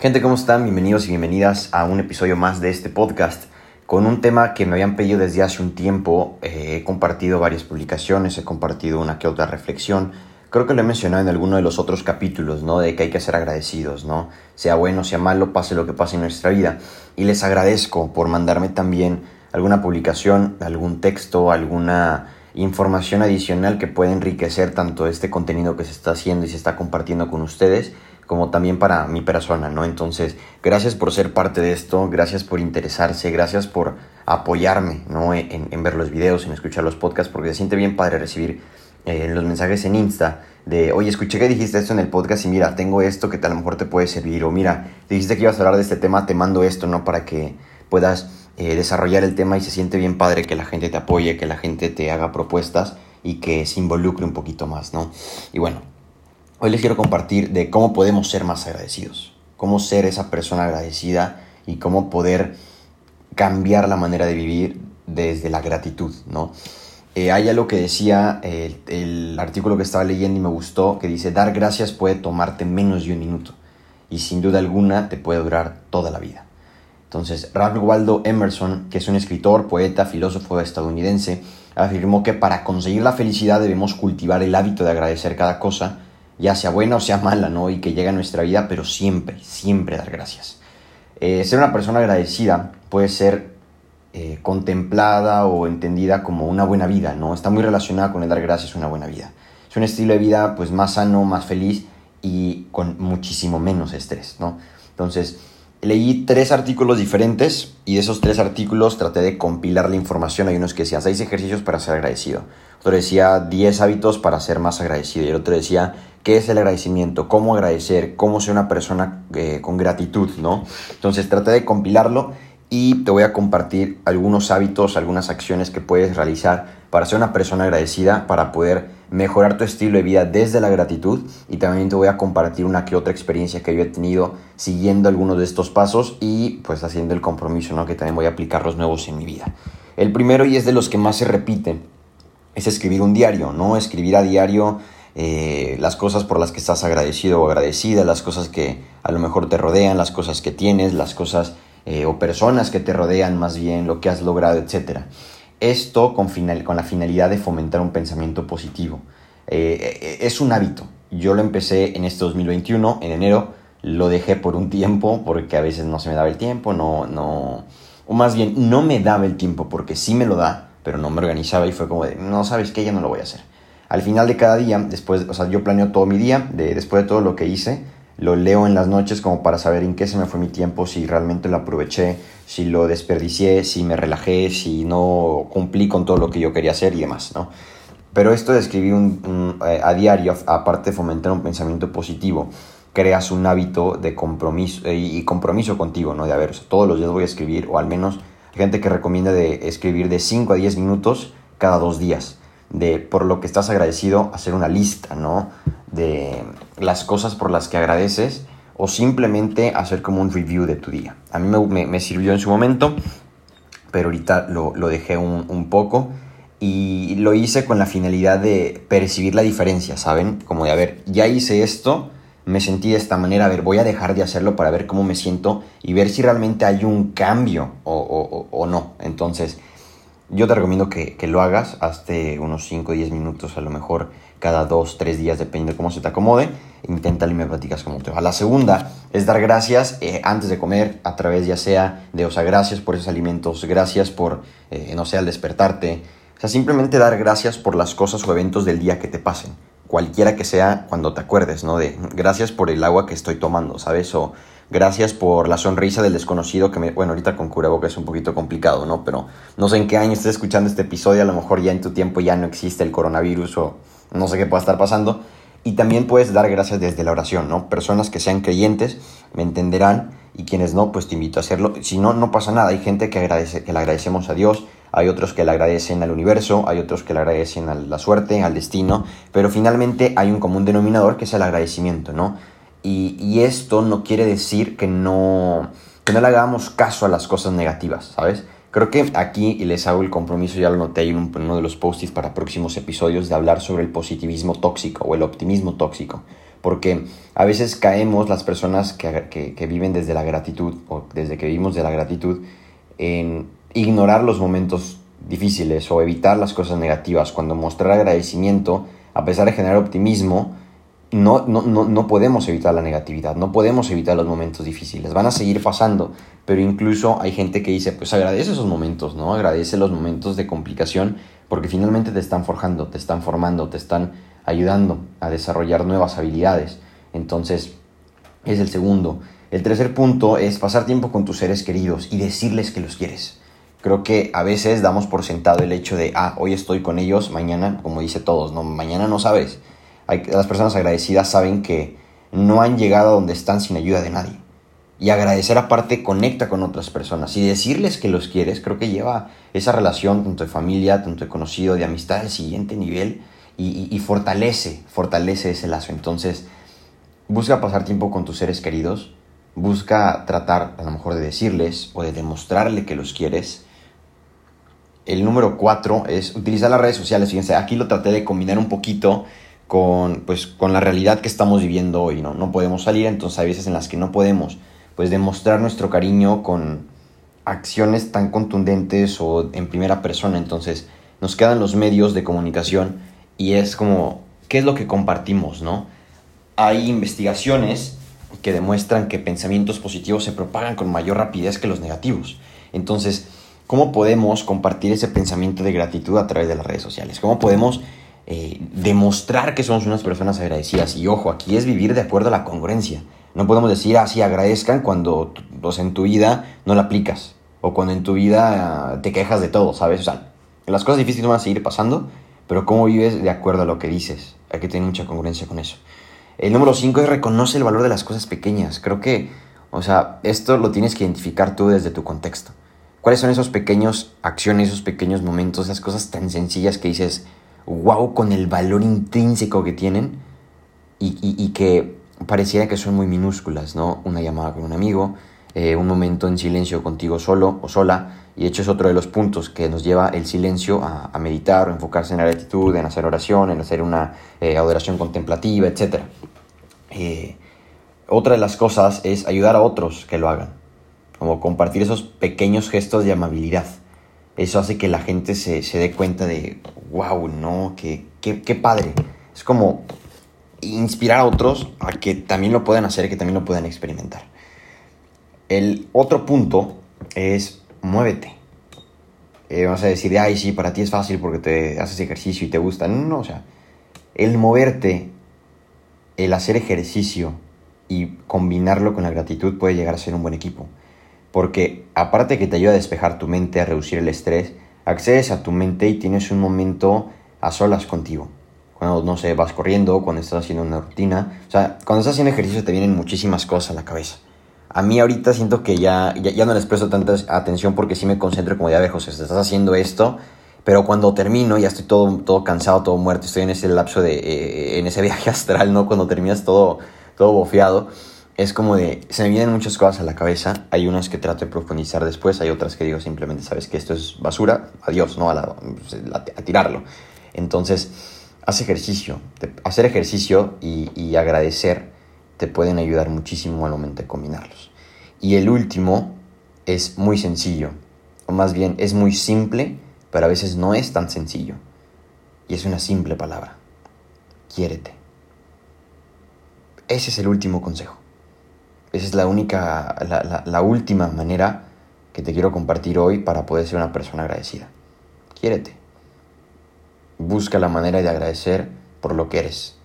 Gente, ¿cómo están? Bienvenidos y bienvenidas a un episodio más de este podcast con un tema que me habían pedido desde hace un tiempo. Eh, he compartido varias publicaciones, he compartido una que otra reflexión. Creo que lo he mencionado en alguno de los otros capítulos, ¿no? De que hay que ser agradecidos, ¿no? Sea bueno, sea malo, pase lo que pase en nuestra vida. Y les agradezco por mandarme también alguna publicación, algún texto, alguna información adicional que pueda enriquecer tanto este contenido que se está haciendo y se está compartiendo con ustedes como también para mi persona, ¿no? Entonces, gracias por ser parte de esto, gracias por interesarse, gracias por apoyarme, ¿no? En, ver los videos, en escuchar los podcasts, porque se siente bien padre recibir eh, los mensajes en Insta de, oye, escuché que dijiste esto en el podcast y mira, tengo esto que a lo mejor te puede servir, o mira, dijiste que ibas a hablar de este tema, te mando esto, ¿no? Para que puedas eh, desarrollar el tema y se siente bien padre que la gente te apoye, que la gente te haga propuestas y que se involucre un poquito más, ¿no? Y bueno, Hoy les quiero compartir de cómo podemos ser más agradecidos, cómo ser esa persona agradecida y cómo poder cambiar la manera de vivir desde la gratitud, ¿no? Eh, hay algo que decía el, el, artículo que estaba leyendo y me gustó, que dice, dar gracias puede tomarte menos de un minuto y sin duda alguna te puede durar toda la vida. Entonces, Ralph Waldo Emerson, que es un escritor, poeta, filósofo estadounidense, afirmó que para conseguir la felicidad debemos cultivar el hábito de agradecer cada cosa ya sea buena o sea mala, ¿no? Y que llega a nuestra vida, pero siempre, siempre dar gracias. Eh, ser una persona agradecida puede ser eh, contemplada o entendida como una buena vida, ¿no? Está muy relacionada con el dar gracias a una buena vida. Es un estilo de vida pues más sano, más feliz y con muchísimo menos estrés, ¿no? Entonces, leí tres artículos diferentes y de esos tres artículos traté de compilar la información. Hay unos que decían seis ejercicios para ser agradecido. Otro decía 10 hábitos para ser más agradecido. Y el otro decía qué es el agradecimiento, cómo agradecer, cómo ser una persona eh, con gratitud, ¿no? Entonces traté de compilarlo y te voy a compartir algunos hábitos, algunas acciones que puedes realizar para ser una persona agradecida, para poder mejorar tu estilo de vida desde la gratitud y también te voy a compartir una que otra experiencia que yo he tenido siguiendo algunos de estos pasos y pues haciendo el compromiso. Que también voy a aplicar los nuevos en mi vida. El primero y es de los que más se repiten es escribir un diario, ¿no? Escribir a diario eh, las cosas por las que estás agradecido o agradecida, las cosas que a lo mejor te rodean, las cosas que tienes, las cosas eh, o personas que te rodean más bien, lo que has logrado, etc. Esto con, con la finalidad de fomentar un pensamiento positivo. Eh, es un hábito. Yo lo empecé en este 2021, en enero, lo dejé por un tiempo porque a veces no se me daba el tiempo, no, no, o más bien no me daba el tiempo porque sí me lo da, pero no me organizaba y fue como de, no sabes qué, ya no lo voy a hacer al final de cada día, después, o sea, yo planeo todo mi día, de, después de todo lo que hice, lo leo en las noches como para saber en qué se me fue mi tiempo, si realmente lo aproveché, si lo desperdicié, si me relajé, si no cumplí con todo lo que yo quería hacer y demás, ¿no? Pero esto de escribir un, eh, a diario, aparte de fomentar un pensamiento positivo, creas un hábito de compromiso eh, y compromiso contigo, ¿no? De a ver, todos los días voy a escribir, o al menos gente que recomienda de escribir de 5 a 10 minutos cada dos días de por lo que estás agradecido, hacer una lista, ¿no? De las cosas por las que agradeces o simplemente hacer como un review de tu día. A mí me, sirvió en su momento, pero ahorita lo, dejé un, un, poco y lo hice con la finalidad de percibir la diferencia, ¿saben? Como de, a ver, ya hice esto, me sentí de esta manera, a ver, voy a dejar de hacerlo para ver cómo me siento y ver si realmente hay un cambio o, o, o no. Entonces, yo te recomiendo que, lo hagas, hazte unos 5 o 10 minutos a lo mejor cada 2, 3 días, depende de cómo se te acomode. Inténtalo y me platicas cómo te va. La segunda es dar gracias eh, antes de comer, a través ya sea de, o sea, gracias por esos alimentos, gracias por, eh, no sé, al despertarte. O sea, simplemente dar gracias por las cosas o eventos del día que te pasen. Cualquiera que sea cuando te acuerdes, ¿no? De gracias por el agua que estoy tomando, ¿sabes? O Gracias por la sonrisa del desconocido que me... Bueno, ahorita con cubreboca es un poquito complicado, ¿no? Pero no sé en qué año estés escuchando este episodio. A lo mejor ya en tu tiempo ya no existe el coronavirus o no sé qué pueda estar pasando. Y también puedes dar gracias desde la oración, ¿no? Personas que sean creyentes me entenderán y quienes no, pues te invito a hacerlo. Si no, no pasa nada. Hay gente que, agradece, que le agradecemos a Dios, hay otros que le agradecen al universo, hay otros que le agradecen a la suerte, al destino, pero finalmente hay un común denominador que es el agradecimiento, ¿no? Y, esto no quiere decir que no, que no le hagamos caso a las cosas negativas, ¿sabes? Creo que aquí les hago el compromiso, ya lo noté en uno de los posts para próximos episodios, de hablar sobre el positivismo tóxico o el optimismo tóxico. Porque a veces caemos las personas que, que viven desde la gratitud o desde que vivimos de la gratitud en ignorar los momentos difíciles o evitar las cosas negativas. Cuando mostrar agradecimiento, a pesar de generar optimismo, no, no, no, podemos evitar la negatividad, no podemos evitar los momentos difíciles, van a seguir pasando, pero incluso hay gente que dice, pues agradece esos momentos, ¿no? Agradece los momentos de complicación porque finalmente te están forjando, te están formando, te están ayudando a desarrollar nuevas habilidades. Entonces, es el segundo. El tercer punto es pasar tiempo con tus seres queridos y decirles que los quieres. Creo que a veces damos por sentado el hecho de, ah, hoy estoy con ellos, mañana, como dice todos, no, mañana no sabes las personas agradecidas saben que no han llegado a donde están sin ayuda de nadie. Y agradecer aparte conecta con otras personas. Y decirles que los quieres, creo que lleva esa relación tanto de familia, tanto de conocido, de amistad al siguiente nivel y, fortalece, fortalece ese lazo. Entonces, busca pasar tiempo con tus seres queridos, busca tratar a lo mejor de decirles o de demostrarle que los quieres. El número cuatro es utilizar las redes sociales. Fíjense, aquí lo traté de combinar un poquito con, pues, con la realidad que estamos viviendo hoy, ¿no? No podemos salir, entonces hay veces en las que no podemos, pues, demostrar nuestro cariño con acciones tan contundentes o en primera persona, entonces nos quedan los medios de comunicación y es como, ¿qué es lo que compartimos, no? Hay investigaciones que demuestran que pensamientos positivos se propagan con mayor rapidez que los negativos. Entonces, ¿cómo podemos compartir ese pensamiento de gratitud a través de las redes sociales? ¿Cómo podemos eh, demostrar que somos unas personas agradecidas. Y ojo, aquí es vivir de acuerdo a la congruencia. No podemos decir así ah, agradezcan cuando en tu vida no la aplicas. O cuando en tu vida te quejas de todo, ¿sabes? O sea, las cosas difíciles van a seguir pasando, pero cómo vives de acuerdo a lo que dices. Hay que tener mucha congruencia con eso. El número 5 es reconoce el valor de las cosas pequeñas. Creo que, o sea, esto lo tienes que identificar tú desde tu contexto. ¿Cuáles son esos pequeños acciones, esos pequeños momentos, esas cosas tan sencillas que dices, wow con el valor intrínseco que tienen y, que pareciera que son muy minúsculas, ¿no? Una llamada con un amigo, eh, un momento en silencio contigo solo o sola, y de hecho es otro de los puntos que nos lleva el silencio a, meditar o enfocarse en la gratitud, en hacer oración, en hacer una eh, adoración contemplativa, etc. Eh, otra de las cosas es ayudar a otros que lo hagan, como compartir esos pequeños gestos de amabilidad eso hace que la gente se, dé cuenta de, wow, no, qué, qué, padre. Es como inspirar a otros a que también lo puedan hacer, que también lo puedan experimentar. El otro punto es muévete. Eh, vamos a decir, ay, sí, para ti es fácil porque te haces ejercicio y te gusta. No, no, o sea, el moverte, el hacer ejercicio y combinarlo con la gratitud puede llegar a ser un buen equipo porque aparte que te ayuda a despejar tu mente, a reducir el estrés, accedes a tu mente y tienes un momento a solas contigo. Cuando, no sé, vas corriendo, cuando estás haciendo una rutina. O sea, cuando estás haciendo ejercicio te vienen muchísimas cosas a la cabeza. A mí ahorita siento que ya, ya, no les presto tanta atención porque sí me concentro como ya viejo, sea, estás haciendo esto, pero cuando termino ya estoy todo, todo cansado, todo muerto, estoy en ese lapso de, eh, en ese viaje astral, ¿no? Cuando terminas todo, todo bofeado es como de, se me vienen muchas cosas a la cabeza, hay unas que trato de profundizar después, hay otras que digo simplemente, sabes que esto es basura, adiós, ¿no? A, tirarlo. Entonces, haz ejercicio, hacer ejercicio y, agradecer te pueden ayudar muchísimo al momento de combinarlos. Y el último es muy sencillo, o más bien es muy simple, pero a veces no es tan sencillo. Y es una simple palabra. Quiérete. Ese es el último consejo. Esa es la única, la, última manera que te quiero compartir hoy para poder ser una persona agradecida. Quiérete. Busca la manera de agradecer por lo que eres,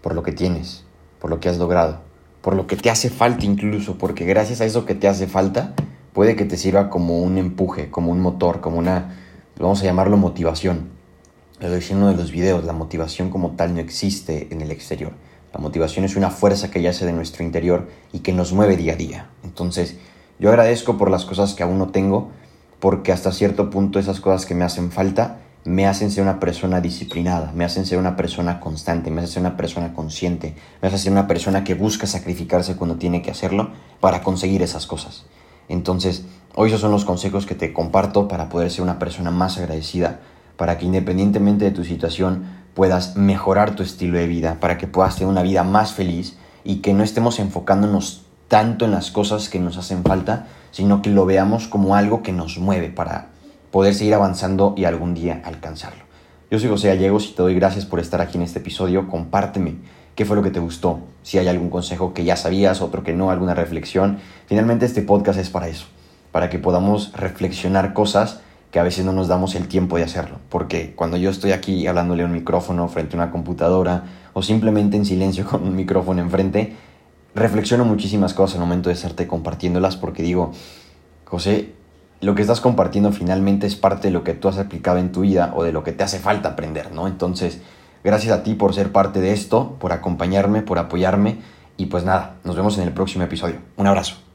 por lo que tienes, por lo que has logrado, por lo que te hace falta incluso, porque gracias a eso que te hace falta, puede que te sirva como un empuje, como un motor, como una, vamos a llamarlo motivación. Lo decía en uno de los videos, la motivación como tal no existe en el exterior. La motivación es una fuerza que yace de nuestro interior y que nos mueve día a día. Entonces, yo agradezco por las cosas que aún no tengo, porque hasta cierto punto esas cosas que me hacen falta me hacen ser una persona disciplinada, me hacen ser una persona constante, me hacen ser una persona consciente, me hacen ser una persona que busca sacrificarse cuando tiene que hacerlo para conseguir esas cosas. Entonces, hoy esos son los consejos que te comparto para poder ser una persona más agradecida, para que independientemente de tu situación puedas mejorar tu estilo de vida, para que puedas tener una vida más feliz y que no estemos enfocándonos tanto en las cosas que nos hacen falta, sino que lo veamos como algo que nos mueve para poder seguir avanzando y algún día alcanzarlo. Yo soy José Gallegos y te doy gracias por estar aquí en este episodio. Compárteme qué fue lo que te gustó, si hay algún consejo que ya sabías, otro que no, alguna reflexión. Finalmente este podcast es para eso, para que podamos reflexionar cosas que a veces no nos damos el tiempo de hacerlo. Porque cuando yo estoy aquí hablándole a un micrófono frente a una computadora o simplemente en silencio con un micrófono enfrente, reflexiono muchísimas cosas al momento de estarte compartiéndolas porque digo, José, lo que estás compartiendo finalmente es parte de lo que tú has aplicado en tu vida o de lo que te hace falta aprender, ¿no? Entonces, gracias a ti por ser parte de esto, por acompañarme, por apoyarme y pues nada, nos vemos en el próximo episodio. Un abrazo.